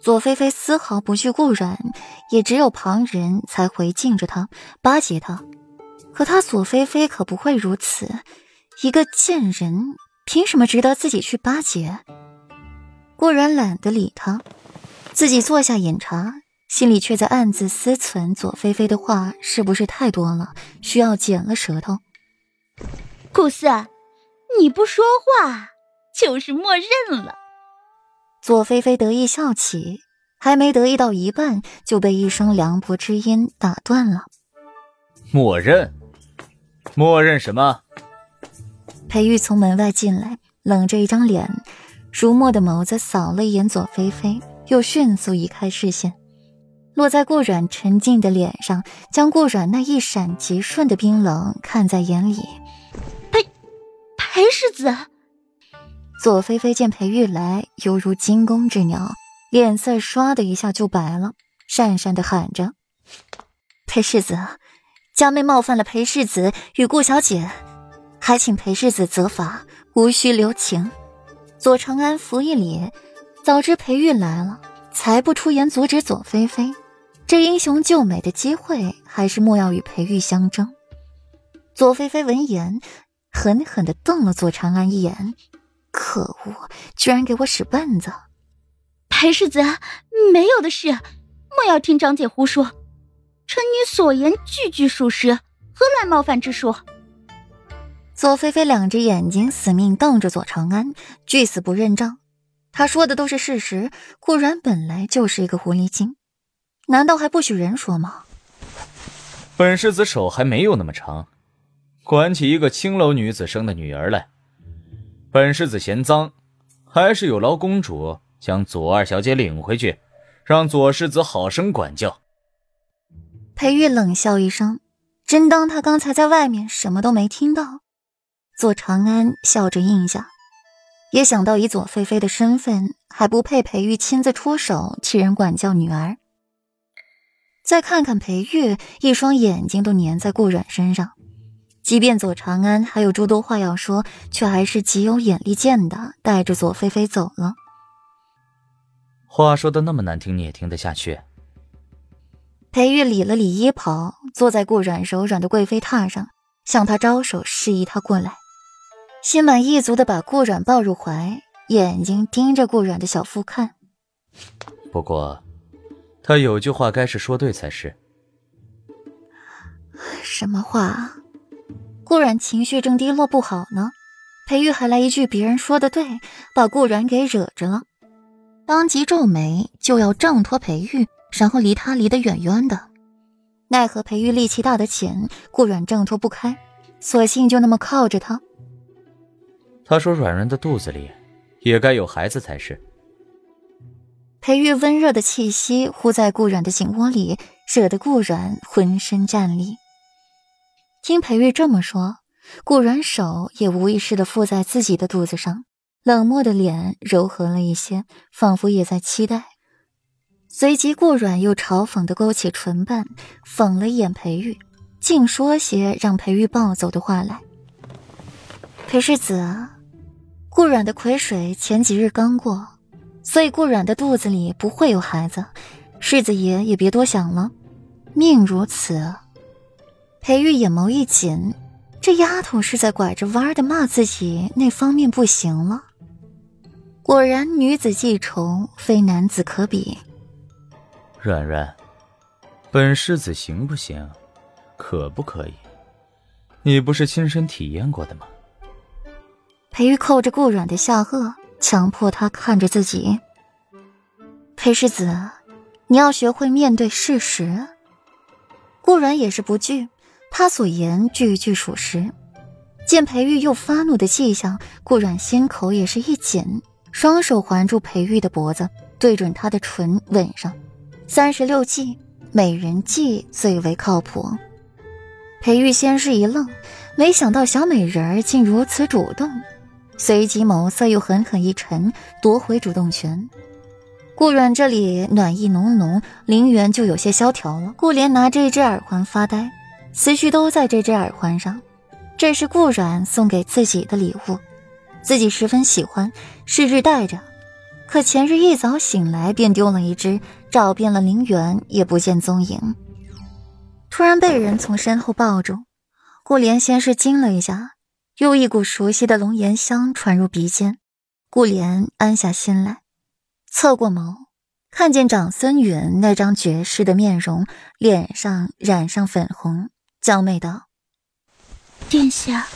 左菲菲丝毫不惧顾阮，也只有旁人才回敬着他，巴结他。可他左菲菲可不会如此，一个贱人凭什么值得自己去巴结？顾然懒得理他，自己坐下饮茶，心里却在暗自思忖：左菲菲的话是不是太多了，需要剪了舌头？顾四，你不说话就是默认了。左菲菲得意笑起，还没得意到一半，就被一声凉薄之音打断了。默认？默认什么？裴玉从门外进来，冷着一张脸。如墨的眸子扫了一眼左菲菲，又迅速移开视线，落在顾阮沉静的脸上，将顾阮那一闪即瞬的冰冷看在眼里。裴裴世子，左菲菲见裴玉来，犹如惊弓之鸟，脸色唰的一下就白了，讪讪的喊着：“裴世子，家妹冒犯了裴世子与顾小姐，还请裴世子责罚，无需留情。”左长安扶一礼，早知裴玉来了，才不出言阻止左菲菲。这英雄救美的机会，还是莫要与裴玉相争。左菲菲闻言，狠狠地瞪了左长安一眼：“可恶，居然给我使绊子！”裴世子，没有的事，莫要听长姐胡说。臣女所言句句属实，何来冒犯之说？左菲菲两只眼睛死命瞪着左长安，拒死不认账。他说的都是事实。顾然本来就是一个狐狸精，难道还不许人说吗？本世子手还没有那么长，管起一个青楼女子生的女儿来，本世子嫌脏，还是有劳公主将左二小姐领回去，让左世子好生管教。裴玉冷笑一声，真当他刚才在外面什么都没听到。左长安笑着应下，也想到以左菲菲的身份，还不配裴玉亲自出手替人管教女儿。再看看裴玉，一双眼睛都粘在顾阮身上。即便左长安还有诸多话要说，却还是极有眼力见的，带着左菲菲走了。话说的那么难听，你也听得下去？裴玉理了理衣袍，坐在顾阮柔软的贵妃榻上，向他招手示意他过来。心满意足的把顾阮抱入怀，眼睛盯着顾阮的小腹看。不过，他有句话该是说对才是。什么话？顾阮情绪正低落不好呢，裴玉还来一句别人说的对，把顾阮给惹着了，当即皱眉就要挣脱裴玉，然后离他离得远远的。奈何裴玉力气大的紧，顾阮挣脱不开，索性就那么靠着他。他说：“软软的肚子里，也该有孩子才是。”裴玉温热的气息呼在顾软的颈窝里，惹得顾软浑身战栗。听裴玉这么说，顾软手也无意识的附在自己的肚子上，冷漠的脸柔和了一些，仿佛也在期待。随即，顾软又嘲讽的勾起唇瓣，讽了一眼裴玉，竟说些让裴玉暴走的话来。裴世子。顾阮的癸水前几日刚过，所以顾阮的肚子里不会有孩子。世子爷也别多想了，命如此。裴玉眼眸一紧，这丫头是在拐着弯的骂自己那方面不行了。果然女子记仇，非男子可比。软软，本世子行不行？可不可以？你不是亲身体验过的吗？裴玉扣着顾软的下颚，强迫他看着自己。裴世子，你要学会面对事实。顾软也是不惧，他所言句句属实。见裴玉又发怒的迹象，顾阮心口也是一紧，双手环住裴玉的脖子，对准他的唇吻上。三十六计，美人计最为靠谱。裴玉先是一愣，没想到小美人儿竟如此主动。随即眸色又狠狠一沉，夺回主动权。顾阮这里暖意浓浓，林元就有些萧条了。顾莲拿这只耳环发呆，思绪都在这只耳环上。这是顾阮送给自己的礼物，自己十分喜欢，日日戴着。可前日一早醒来便丢了一只，找遍了陵园也不见踪影。突然被人从身后抱住，顾莲先是惊了一下，又一股熟悉的龙涎香传入鼻尖，顾莲安下心来，侧过眸，看见长孙允那张绝世的面容，脸上染上粉红，娇媚道：“殿下。”